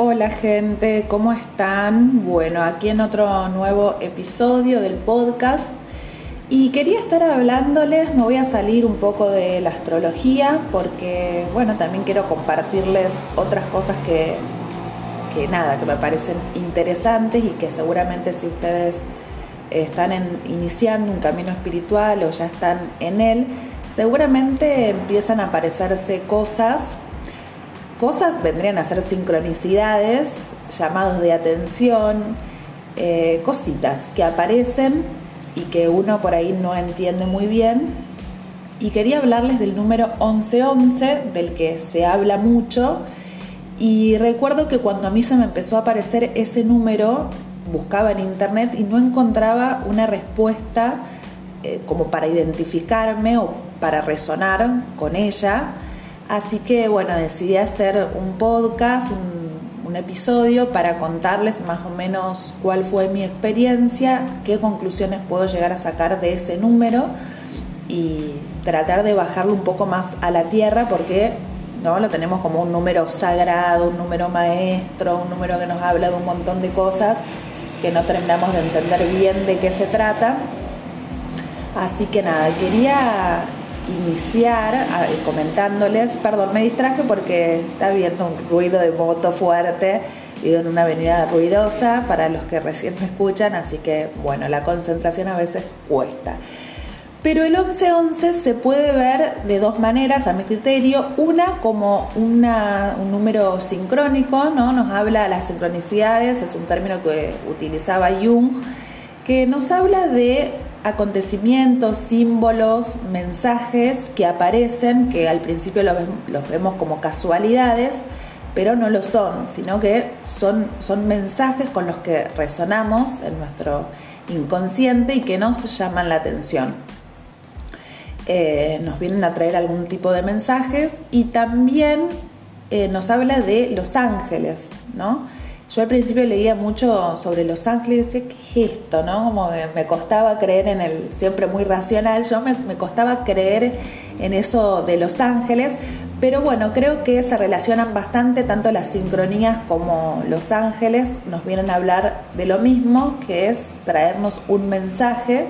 Hola gente, ¿cómo están? Bueno, aquí en otro nuevo episodio del podcast y quería estar hablándoles, me voy a salir un poco de la astrología porque, bueno, también quiero compartirles otras cosas que, que nada, que me parecen interesantes y que seguramente si ustedes están iniciando un camino espiritual o ya están en él, seguramente empiezan a aparecerse cosas cosas vendrían a ser sincronicidades, llamados de atención, eh, cositas que aparecen y que uno por ahí no entiende muy bien. Y quería hablarles del número 1111, del que se habla mucho. Y recuerdo que cuando a mí se me empezó a aparecer ese número, buscaba en internet y no encontraba una respuesta eh, como para identificarme o para resonar con ella. Así que bueno, decidí hacer un podcast, un, episodio para contarles más o menos cuál fue mi experiencia, qué conclusiones puedo llegar a sacar de ese número y tratar de bajarlo un poco más a la tierra porque no lo tenemos como un número sagrado, un número maestro, un número que nos habla de un montón de cosas que no terminamos de entender bien de qué se trata. Así que nada, quería iniciar comentándoles, perdón, me distraje porque está viendo un ruido de moto fuerte, vivo en una avenida ruidosa para los que recién me escuchan, así que bueno, la concentración a veces cuesta. Pero el 1111 se puede ver de dos maneras, a mi criterio. Una como una, un número sincrónico, ¿no? Nos habla de las sincronicidades, es un término que utilizaba Jung, que nos habla de acontecimientos, símbolos, mensajes que aparecen, que al principio los, vemos como casualidades, pero no lo son, sino que son, son mensajes con los que resonamos en nuestro inconsciente y que nos llaman la atención. Eh, nos vienen a traer algún tipo de mensajes y también eh, nos habla de los ángeles, ¿no? Yo al principio leía mucho sobre Los Ángeles y decía, ¿qué es esto? ¿no? Como que me costaba creer en el, siempre muy racional, yo me, me costaba creer en eso de Los Ángeles, pero bueno, creo que se relacionan bastante, tanto las sincronías como Los Ángeles nos vienen a hablar de lo mismo, que es traernos un mensaje,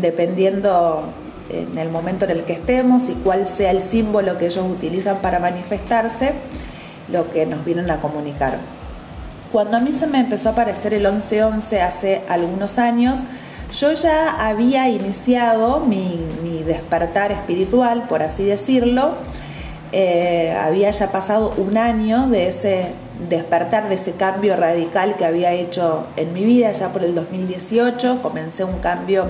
dependiendo en el momento en el que estemos y cuál sea el símbolo que ellos utilizan para manifestarse, lo que nos vienen a comunicar. Cuando a mí se me empezó a aparecer el 1111 hace algunos años, yo ya había iniciado mi, despertar espiritual, por así decirlo. Eh, había ya pasado un año de ese despertar, de ese cambio radical que había hecho en mi vida, ya por el 2018. Comencé un cambio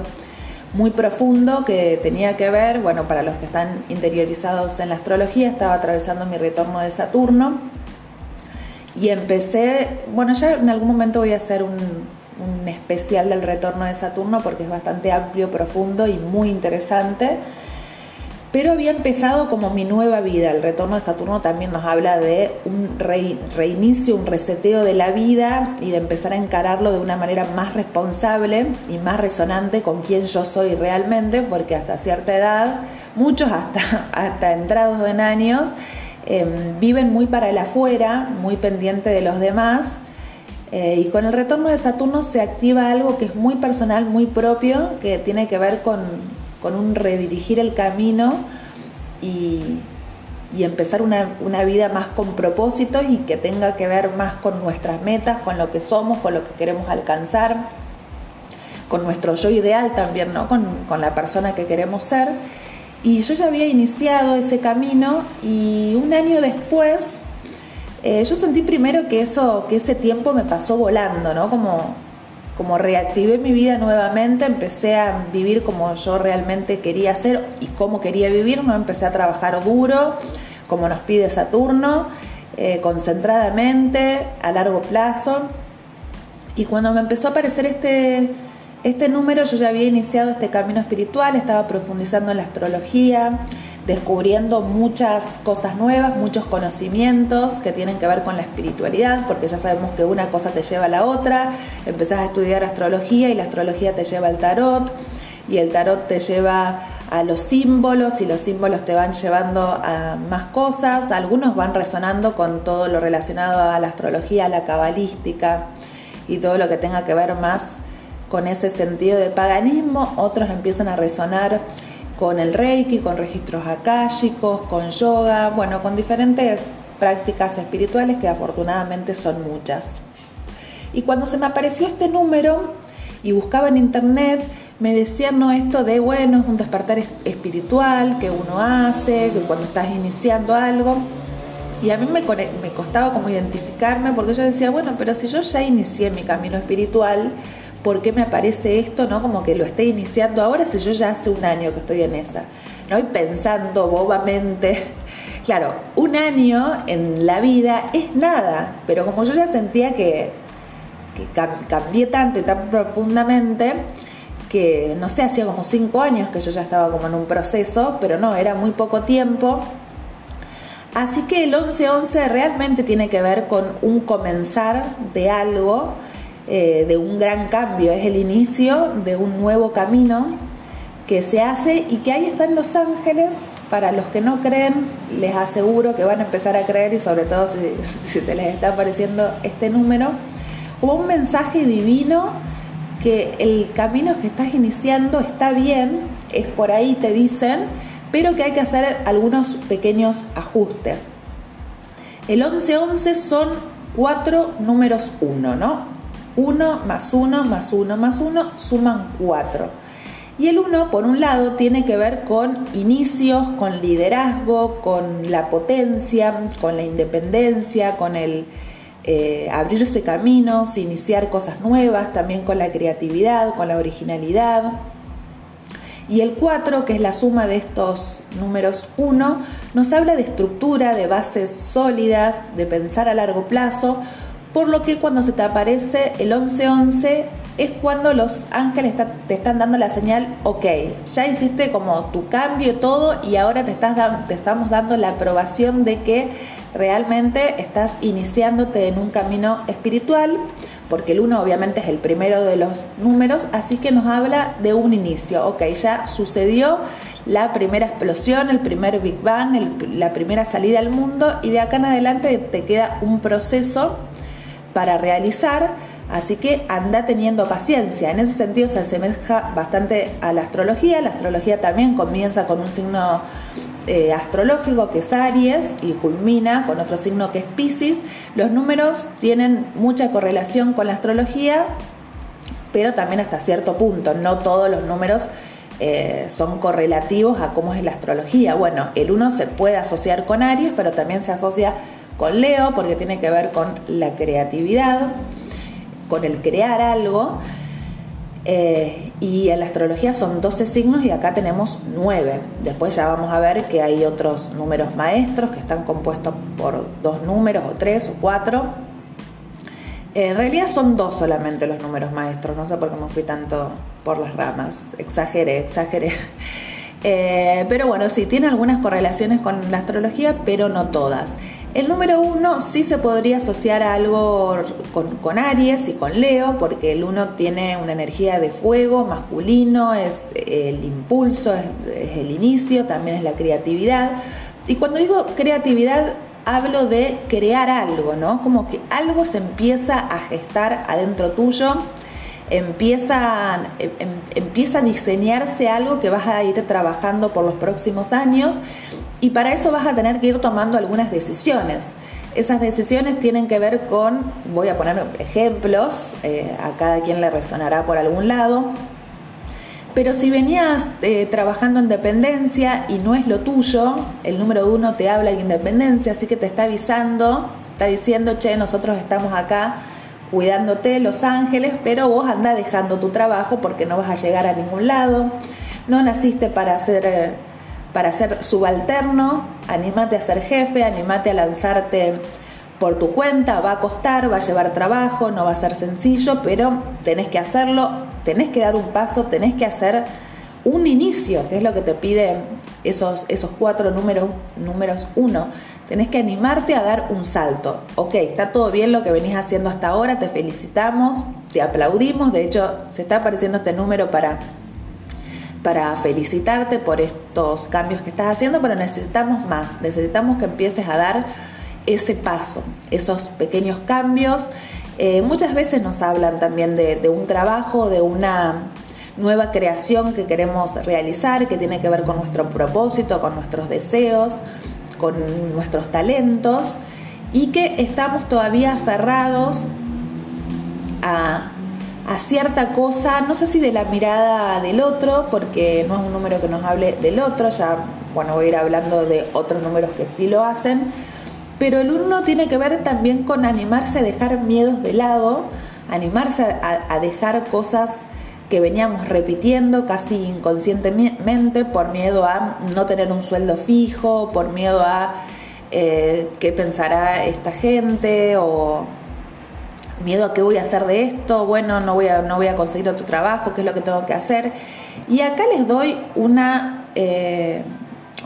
muy profundo que tenía que ver, bueno, para los que están interiorizados en la astrología, estaba atravesando mi retorno de Saturno y empecé, bueno, ya en algún momento voy a hacer un, un especial del retorno de Saturno porque es bastante amplio, profundo y muy interesante. Pero había empezado como mi nueva vida. El retorno de Saturno también nos habla de un reinicio, un reseteo de la vida y de empezar a encararlo de una manera más responsable y más resonante con quién yo soy realmente, porque hasta cierta edad, muchos hasta, hasta entrados en años, Em, viven muy para el afuera, muy pendiente de los demás. Eh, y con el retorno de Saturno se activa algo que es muy personal, muy propio, que tiene que ver con, un redirigir el camino y, empezar una, una, vida más con propósitos y que tenga que ver más con nuestras metas, con lo que somos, con lo que queremos alcanzar, con nuestro yo ideal también, ¿no? con, con la persona que queremos ser. Y yo ya había iniciado ese camino y un año después eh, yo sentí primero que eso, que ese tiempo me pasó volando, ¿no? Como, como reactivé mi vida nuevamente, empecé a vivir como yo realmente quería hacer y cómo quería vivir, ¿no? Empecé a trabajar duro, como nos pide Saturno, eh, concentradamente, a largo plazo. Y cuando me empezó a aparecer este, este número yo ya había iniciado este camino espiritual, estaba profundizando en la astrología, descubriendo muchas cosas nuevas, muchos conocimientos que tienen que ver con la espiritualidad, porque ya sabemos que una cosa te lleva a la otra, empezás a estudiar astrología y la astrología te lleva al tarot y el tarot te lleva a los símbolos y los símbolos te van llevando a más cosas, algunos van resonando con todo lo relacionado a la astrología, la cabalística y todo lo que tenga que ver más con ese sentido de paganismo, otros empiezan a resonar con el reiki, con registros akáshicos, con yoga, bueno, con diferentes prácticas espirituales que afortunadamente son muchas. Y cuando se me apareció este número y buscaba en internet, me decían no esto de bueno, es un despertar espiritual que uno hace, que cuando estás iniciando algo. Y a mí me, me costaba como identificarme porque yo decía, bueno, pero si yo ya inicié mi camino espiritual, ¿por qué me aparece esto? ¿No? Como que lo estoy iniciando ahora si yo ya hace un año que estoy en esa. ¿No? Y pensando bobamente, claro, un año en la vida es nada, pero como yo ya sentía que, que cambié tanto y tan profundamente, que no sé, hacía como cinco años que yo ya estaba como en un proceso, pero no, era muy poco tiempo. Así que el 11-11 realmente tiene que ver con un comenzar de algo, eh, de un gran cambio, es el inicio de un nuevo camino que se hace y que ahí están los ángeles. Para los que no creen, les aseguro que van a empezar a creer y sobre todo si, se les está apareciendo este número, como un mensaje divino que el camino que estás iniciando está bien, es por ahí te dicen, pero que hay que hacer algunos pequeños ajustes. El 11-11 son cuatro números 1, ¿no? 1 más 1 más 1 más 1 suman 4. Y el 1, por un lado, tiene que ver con inicios, con liderazgo, con la potencia, con la independencia, con el, eh, abrirse caminos, iniciar cosas nuevas, también con la creatividad, con la originalidad. Y el 4, que es la suma de estos números 1, nos habla de estructura, de bases sólidas, de pensar a largo plazo, por lo que cuando se te aparece el 1111 es cuando los ángeles te están dando la señal, ok, ya hiciste como tu cambio todo y ahora te estamos dando la aprobación de que realmente estás iniciándote en un camino espiritual, porque el 1 obviamente es el primero de los números, así que nos habla de un inicio, ok, ya sucedió la primera explosión, el primer Big Bang, la primera salida al mundo y de acá en adelante te queda un proceso para realizar, así que anda teniendo paciencia. En ese sentido se asemeja bastante a la astrología, la astrología también comienza con un signo eh, astrológico que es Aries y culmina con otro signo que es Pisces. Los números tienen mucha correlación con la astrología, pero también hasta cierto punto. No todos los números eh, son correlativos a cómo es la astrología. Bueno, el 1 se puede asociar con Aries, pero también se asocia con Leo porque tiene que ver con la creatividad, con el crear algo. Eh, y en la astrología son 12 signos y acá tenemos 9. Después ya vamos a ver que hay otros números maestros que están compuestos por dos números o tres o cuatro. En realidad son dos solamente los números maestros, no sé por qué me fui tanto por las ramas, exageré, exageré. Eh, pero bueno, sí, tiene algunas correlaciones con la astrología, pero no todas. El número uno sí se podría asociar a algo con, Aries y con Leo, porque el uno tiene una energía de fuego masculino, es el impulso, es, el inicio, también es la creatividad. Y cuando digo creatividad, hablo de crear algo, ¿no? Como que algo se empieza a gestar adentro tuyo empieza, em, em, empieza a diseñarse algo que vas a ir trabajando por los próximos años y para eso vas a tener que ir tomando algunas decisiones. Esas decisiones tienen que ver con, voy a poner ejemplos, eh, a cada quien le resonará por algún lado, pero si venías eh, trabajando en dependencia y no es lo tuyo, el número uno te habla de independencia, así que te está avisando, está diciendo, che, nosotros estamos acá cuidándote Los Ángeles, pero vos anda dejando tu trabajo porque no vas a llegar a ningún lado, no naciste para ser, eh, para ser subalterno, animate a ser jefe, animate a lanzarte por tu cuenta, va a costar, va a llevar trabajo, no va a ser sencillo, pero tenés que hacerlo, tenés que dar un paso, tenés que hacer un inicio, que es lo que te pide esos, esos cuatro números, números uno tenés que animarte a dar un salto. Ok, está todo bien lo que venís haciendo hasta ahora, te felicitamos, te aplaudimos, de hecho se está apareciendo este número para, para felicitarte por estos cambios que estás haciendo, pero necesitamos más, necesitamos que empieces a dar ese paso, esos pequeños cambios. Eh, muchas veces nos hablan también de, de un trabajo, de una nueva creación que queremos realizar, que tiene que ver con nuestro propósito, con nuestros deseos, con nuestros talentos y que estamos todavía aferrados a, cierta cosa, no sé si de la mirada del otro, porque no es un número que nos hable del otro, ya bueno, voy a ir hablando de otros números que sí lo hacen, pero el uno tiene que ver también con animarse a dejar miedos de lado, animarse a dejar cosas que veníamos repitiendo casi inconscientemente por miedo a no tener un sueldo fijo, por miedo a eh, qué pensará esta gente o miedo a qué voy a hacer de esto, bueno, no voy a, no voy a conseguir otro trabajo, qué es lo que tengo que hacer. Y acá les doy una... Eh,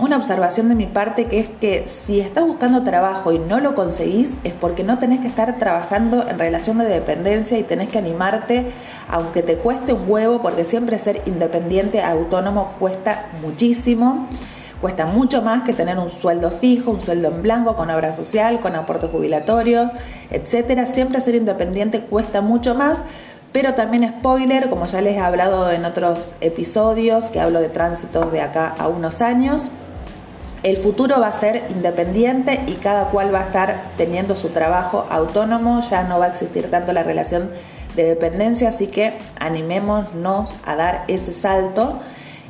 una observación de mi parte que es que si estás buscando trabajo y no lo conseguís es porque no tenés que estar trabajando en relación de dependencia y tenés que animarte aunque te cueste un huevo porque siempre ser independiente, autónomo cuesta muchísimo. Cuesta mucho más que tener un sueldo fijo, un sueldo en blanco, con obra social, con aportes jubilatorios, etcétera. Siempre ser independiente cuesta mucho más, pero también spoiler, como ya les he hablado en otros episodios, que hablo de tránsitos de acá a unos años, el futuro va a ser independiente y cada cual va a estar teniendo su trabajo autónomo, ya no va a existir tanto la relación de dependencia, así que animémonos a dar ese salto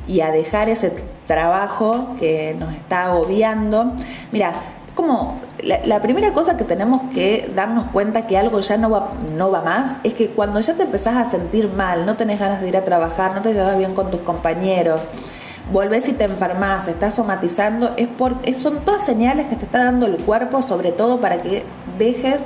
y a dejar ese trabajo que nos está agobiando. Mira, como la, primera cosa que tenemos que darnos cuenta que algo ya no va, no va más es que cuando ya te empezás a sentir mal, no tenés ganas de ir a trabajar, no te llevas bien con tus compañeros, volvés y te enfermas, estás somatizando, es porque son todas señales que te está dando el cuerpo, sobre todo para que dejes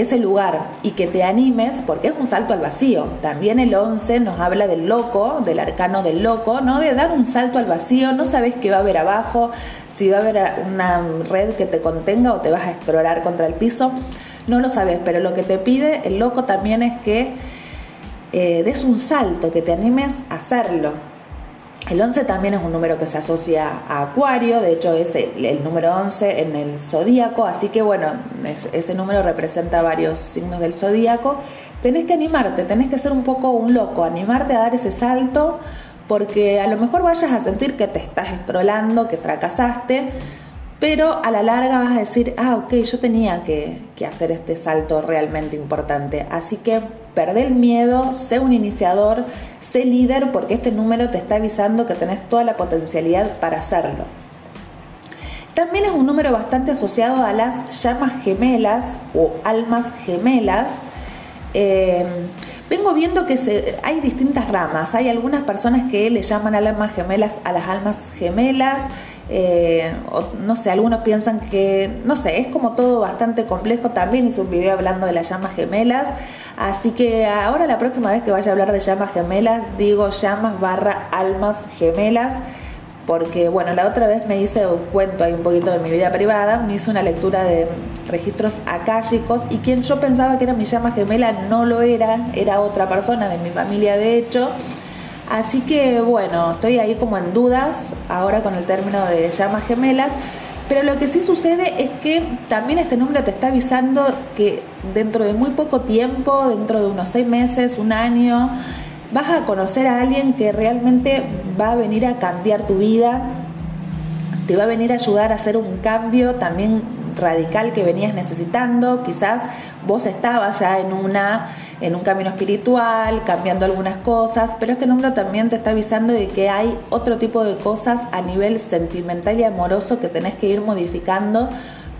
ese lugar y que te animes, porque es un salto al vacío. También el 11 nos habla del loco, del arcano del loco, ¿no? De dar un salto al vacío, no sabes qué va a haber abajo, si va a haber una red que te contenga o te vas a explorar contra el piso, no lo sabes, pero lo que te pide el loco también es que eh, des un salto, que te animes a hacerlo el 11 también es un número que se asocia a Acuario, de hecho es el, número 11 en el zodíaco, así que bueno, ese número representa varios signos del zodíaco. Tenés que animarte, tenés que ser un poco un loco, animarte a dar ese salto, porque a lo mejor vayas a sentir que te estás estrolando, que fracasaste, pero a la larga vas a decir, ah, ok, yo tenía que, hacer este salto realmente importante. Así que perdé el miedo, sé un iniciador, sé líder porque este número te está avisando que tenés toda la potencialidad para hacerlo. También es un número bastante asociado a las llamas gemelas o almas gemelas. Eh, vengo viendo que hay distintas ramas. Hay algunas personas que le llaman almas gemelas a las almas gemelas. Eh, no sé, algunos piensan que, no sé, es como todo bastante complejo. También hice un video hablando de las llamas gemelas. Así que ahora la próxima vez que vaya a hablar de llamas gemelas, digo llamas barra almas gemelas. Porque bueno, la otra vez me hice un cuento ahí un poquito de mi vida privada, me hice una lectura de registros akáshicos y quien yo pensaba que era mi llama gemela no lo era, era otra persona de mi familia de hecho. Así que bueno, estoy ahí como en dudas ahora con el término de llamas gemelas, pero lo que sí sucede es que también este número te está avisando que dentro de muy poco tiempo, dentro de unos seis meses, un año, vas a conocer a alguien que realmente va a venir a cambiar tu vida, te va a venir a ayudar a hacer un cambio también radical que venías necesitando. Quizás vos estabas ya en una en un camino espiritual, cambiando algunas cosas, pero este número también te está avisando de que hay otro tipo de cosas a nivel sentimental y amoroso que tenés que ir modificando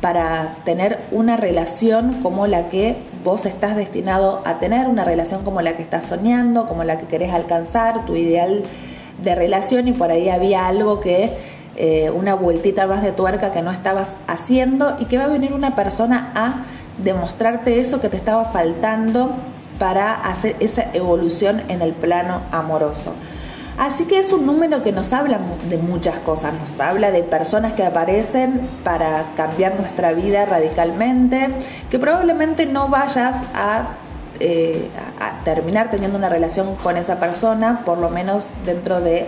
para tener una relación como la que vos estás destinado a tener, una relación como la que estás soñando, como la que querés alcanzar, tu ideal de relación y por ahí había algo que eh, una vueltita más de tuerca que no estabas haciendo y que va a venir una persona a demostrarte eso que te estaba faltando para hacer esa evolución en el plano amoroso. Así que es un número que nos habla de muchas cosas, nos habla de personas que aparecen para cambiar nuestra vida radicalmente, que probablemente no vayas a, eh, terminar teniendo una relación con esa persona, por lo menos dentro de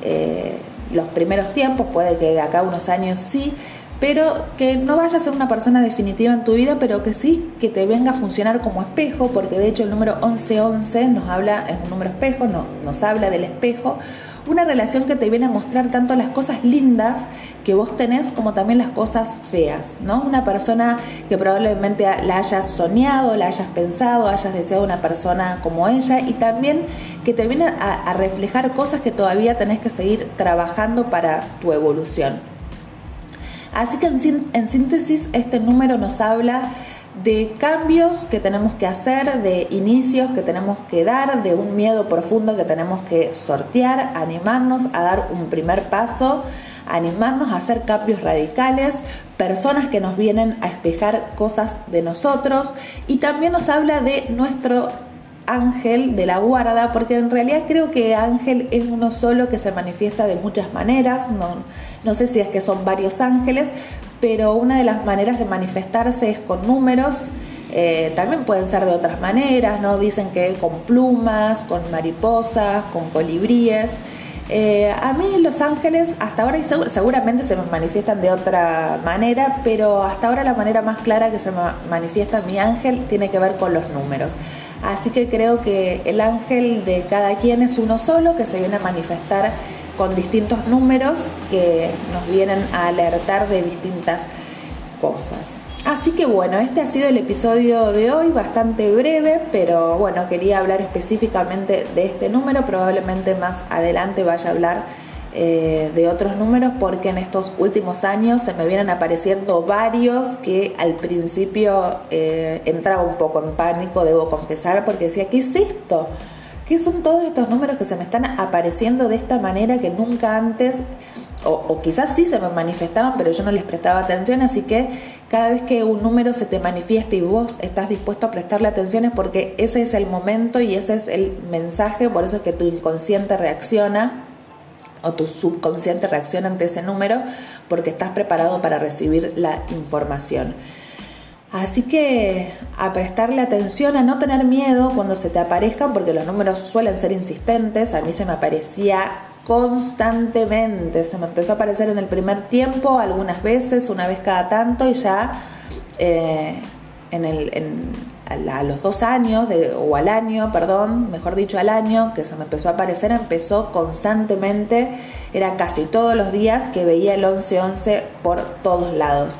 eh, los primeros tiempos, puede que de acá a unos años sí, pero que no vaya a ser una persona definitiva en tu vida, pero que sí que te venga a funcionar como espejo, porque de hecho el número 1111 nos habla, es un número espejo, no, nos habla del espejo, una relación que te viene a mostrar tanto las cosas lindas que vos tenés como también las cosas feas, ¿no? Una persona que probablemente la hayas soñado, la hayas pensado, hayas deseado una persona como ella y también que te viene a, reflejar cosas que todavía tenés que seguir trabajando para tu evolución. Así que en, síntesis este número nos habla de cambios que tenemos que hacer, de inicios que tenemos que dar, de un miedo profundo que tenemos que sortear, animarnos a dar un primer paso, animarnos a hacer cambios radicales, personas que nos vienen a espejar cosas de nosotros. Y también nos habla de nuestro ángel de la guarda, porque en realidad creo que ángel es uno solo que se manifiesta de muchas maneras, no, no sé si es que son varios ángeles, pero una de las maneras de manifestarse es con números, eh, también pueden ser de otras maneras, ¿no? Dicen que con plumas, con mariposas, con colibríes. Eh, a mí los ángeles hasta ahora y seguramente se me manifiestan de otra manera, pero hasta ahora la manera más clara que se manifiesta mi ángel tiene que ver con los números. Así que creo que el ángel de cada quien es uno solo que se viene a manifestar con distintos números que nos vienen a alertar de distintas Así que bueno, este ha sido el episodio de hoy, bastante breve, pero bueno, quería hablar específicamente de este número, probablemente más adelante vaya a hablar eh, de otros números porque en estos últimos años se me vienen apareciendo varios que al principio eh, entraba un poco en pánico, debo confesar, porque decía, ¿qué es esto? ¿Qué son todos estos números que se me están apareciendo de esta manera que nunca antes, o, quizás sí se me manifestaban, pero yo no les prestaba atención, así que cada vez que un número se te manifiesta y vos estás dispuesto a prestarle atención es porque ese es el momento y ese es el mensaje, por eso es que tu inconsciente reacciona o tu subconsciente reacciona ante ese número porque estás preparado para recibir la información. Así que a prestarle atención, a no tener miedo cuando se te aparezcan, porque los números suelen ser insistentes. A mí se me aparecía constantemente, se me empezó a aparecer en el primer tiempo, algunas veces, una vez cada tanto, y ya eh, en el, a los dos años, o al año, perdón, mejor dicho al año, que se me empezó a aparecer, empezó constantemente, era casi todos los días que veía el 1111 por todos lados.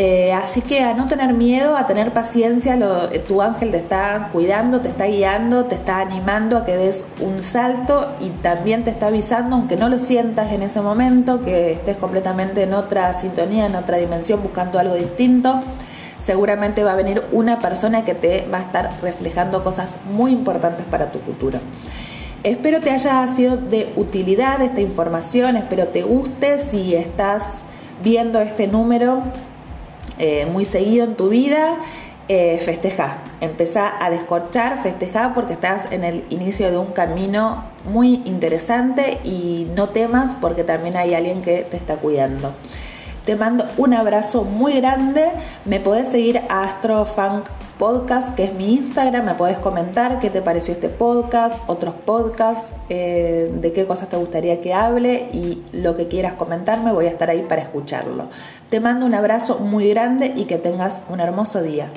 Eh, así que a no tener miedo, a tener paciencia, tu ángel te está cuidando, te está guiando, te está animando a que des un salto y también te está avisando, aunque no lo sientas en ese momento, que estés completamente en otra sintonía, en otra dimensión, buscando algo distinto seguramente va a venir una persona que te va a estar reflejando cosas muy importantes para tu futuro. Espero te haya sido de utilidad esta información, espero te guste si estás viendo este número eh, muy seguido en tu vida. Eh, festeja, empezá a descorchar, festeja porque estás en el inicio de un camino muy interesante y no temas porque también hay alguien que te está cuidando. Te mando un abrazo muy grande. Me podés seguir a Astrofunk Podcast, que es mi Instagram. Me podés comentar qué te pareció este podcast, otros podcasts, eh, de qué cosas te gustaría que hable y lo que quieras comentarme. Voy a estar ahí para escucharlo. Te mando un abrazo muy grande y que tengas un hermoso día.